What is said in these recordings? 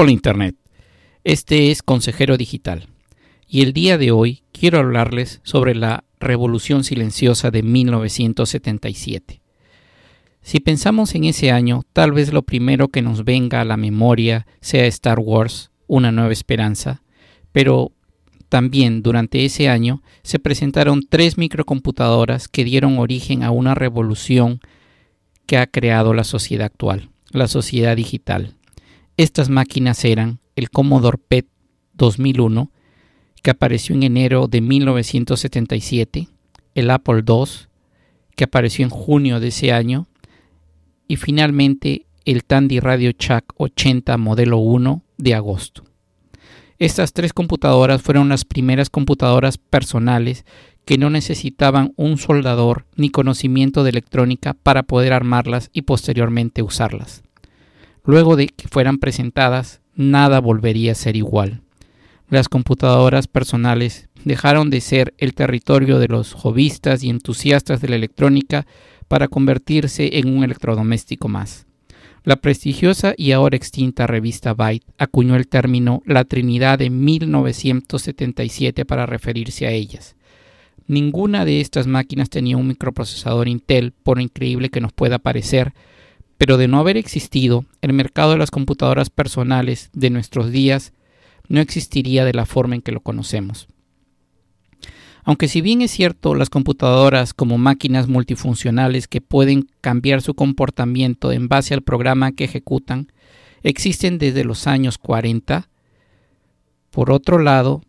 Hola Internet. Este es Consejero Digital y el día de hoy quiero hablarles sobre la Revolución Silenciosa de 1977. Si pensamos en ese año, tal vez lo primero que nos venga a la memoria sea Star Wars, Una Nueva Esperanza, pero también durante ese año se presentaron tres microcomputadoras que dieron origen a una revolución que ha creado la sociedad actual, la sociedad digital. Estas máquinas eran el Commodore PET 2001, que apareció en enero de 1977, el Apple II, que apareció en junio de ese año, y finalmente el Tandy Radio Shack 80 modelo 1 de agosto. Estas tres computadoras fueron las primeras computadoras personales que no necesitaban un soldador ni conocimiento de electrónica para poder armarlas y posteriormente usarlas. Luego de que fueran presentadas, nada volvería a ser igual. Las computadoras personales dejaron de ser el territorio de los hobbyistas y entusiastas de la electrónica para convertirse en un electrodoméstico más. La prestigiosa y ahora extinta revista Byte acuñó el término la Trinidad de 1977 para referirse a ellas. Ninguna de estas máquinas tenía un microprocesador Intel, por increíble que nos pueda parecer, pero de no haber existido, el mercado de las computadoras personales de nuestros días no existiría de la forma en que lo conocemos. Aunque si bien es cierto, las computadoras como máquinas multifuncionales que pueden cambiar su comportamiento en base al programa que ejecutan, existen desde los años 40, por otro lado,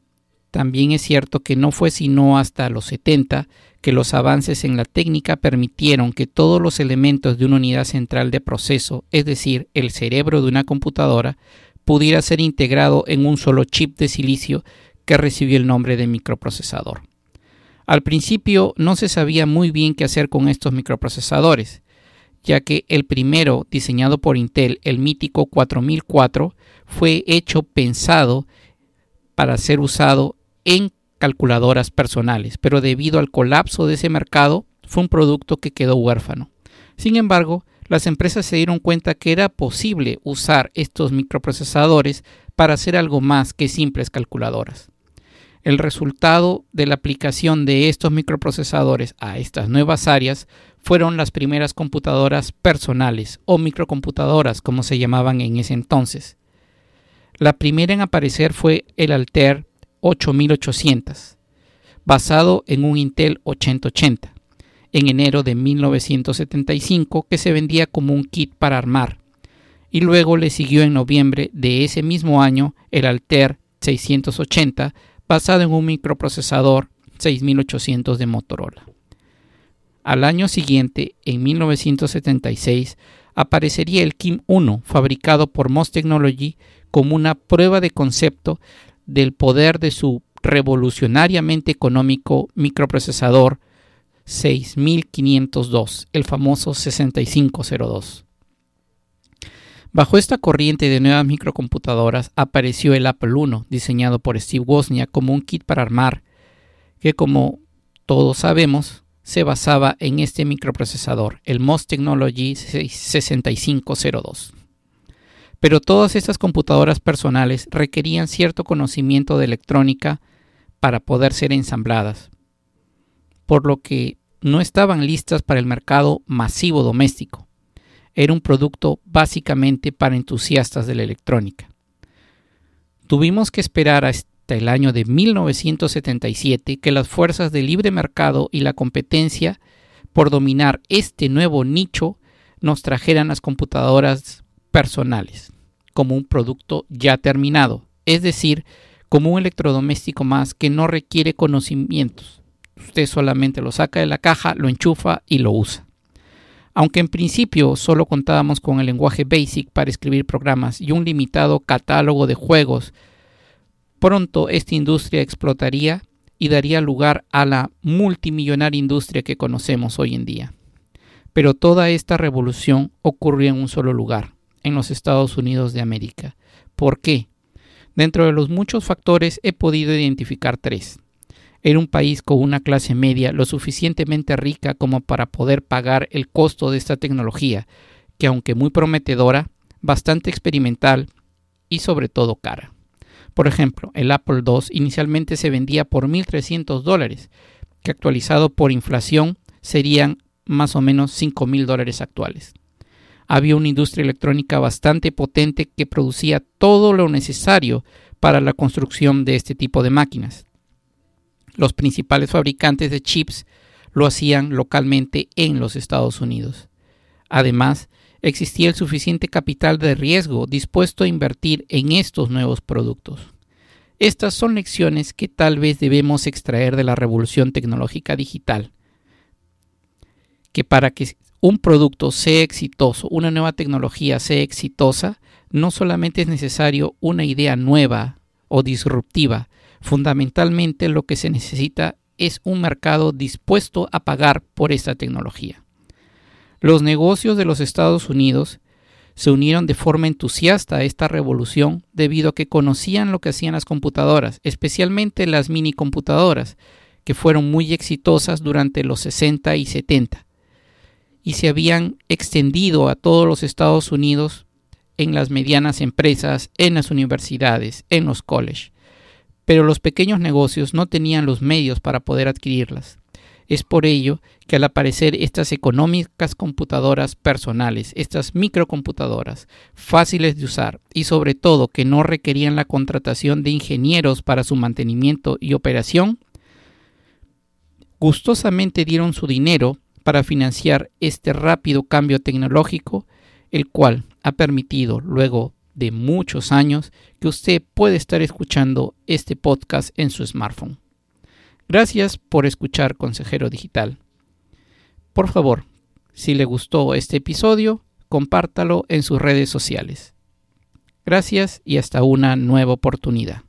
también es cierto que no fue sino hasta los 70 que los avances en la técnica permitieron que todos los elementos de una unidad central de proceso, es decir, el cerebro de una computadora, pudiera ser integrado en un solo chip de silicio que recibió el nombre de microprocesador. Al principio no se sabía muy bien qué hacer con estos microprocesadores, ya que el primero, diseñado por Intel, el mítico 4004, fue hecho pensado para ser usado en calculadoras personales, pero debido al colapso de ese mercado fue un producto que quedó huérfano. Sin embargo, las empresas se dieron cuenta que era posible usar estos microprocesadores para hacer algo más que simples calculadoras. El resultado de la aplicación de estos microprocesadores a estas nuevas áreas fueron las primeras computadoras personales o microcomputadoras como se llamaban en ese entonces. La primera en aparecer fue el Altair 8800, basado en un Intel 8080, en enero de 1975 que se vendía como un kit para armar, y luego le siguió en noviembre de ese mismo año el Altair 680, basado en un microprocesador 6800 de Motorola. Al año siguiente, en 1976, aparecería el Kim 1, fabricado por MOS Technology como una prueba de concepto del poder de su revolucionariamente económico microprocesador 6502, el famoso 6502. Bajo esta corriente de nuevas microcomputadoras apareció el Apple I, diseñado por Steve Wozniak como un kit para armar, que como todos sabemos se basaba en este microprocesador, el MOS Technology 6502. Pero todas estas computadoras personales requerían cierto conocimiento de electrónica para poder ser ensambladas, por lo que no estaban listas para el mercado masivo doméstico. Era un producto básicamente para entusiastas de la electrónica. Tuvimos que esperar hasta el año de 1977 que las fuerzas del libre mercado y la competencia por dominar este nuevo nicho nos trajeran las computadoras personales como un producto ya terminado, es decir, como un electrodoméstico más que no requiere conocimientos. Usted solamente lo saca de la caja, lo enchufa y lo usa. Aunque en principio solo contábamos con el lenguaje BASIC para escribir programas y un limitado catálogo de juegos, pronto esta industria explotaría y daría lugar a la multimillonaria industria que conocemos hoy en día. Pero toda esta revolución ocurrió en un solo lugar, en los Estados Unidos de América. ¿Por qué? Dentro de los muchos factores he podido identificar tres. Era un país con una clase media lo suficientemente rica como para poder pagar el costo de esta tecnología, que aunque muy prometedora, bastante experimental y sobre todo cara. Por ejemplo, el Apple II inicialmente se vendía por 1.300 dólares, que actualizado por inflación serían más o menos 5.000 dólares actuales. Había una industria electrónica bastante potente que producía todo lo necesario para la construcción de este tipo de máquinas. Los principales fabricantes de chips lo hacían localmente en los Estados Unidos. Además, existía el suficiente capital de riesgo dispuesto a invertir en estos nuevos productos. Estas son lecciones que tal vez debemos extraer de la revolución tecnológica digital, que para que un producto sea exitoso, una nueva tecnología sea exitosa, no solamente es necesario una idea nueva o disruptiva, fundamentalmente lo que se necesita es un mercado dispuesto a pagar por esta tecnología. Los negocios de los Estados Unidos se unieron de forma entusiasta a esta revolución debido a que conocían lo que hacían las computadoras, especialmente las mini computadoras, que fueron muy exitosas durante los 60 y 70 y se habían extendido a todos los Estados Unidos en las medianas empresas, en las universidades, en los colleges. Pero los pequeños negocios no tenían los medios para poder adquirirlas. Es por ello que al aparecer estas económicas computadoras personales, estas microcomputadoras, fáciles de usar y sobre todo que no requerían la contratación de ingenieros para su mantenimiento y operación, gustosamente dieron su dinero para financiar este rápido cambio tecnológico, el cual ha permitido luego de muchos años que usted puede estar escuchando este podcast en su smartphone. Gracias por escuchar Consejero Digital. Por favor, si le gustó este episodio, compártalo en sus redes sociales. Gracias y hasta una nueva oportunidad.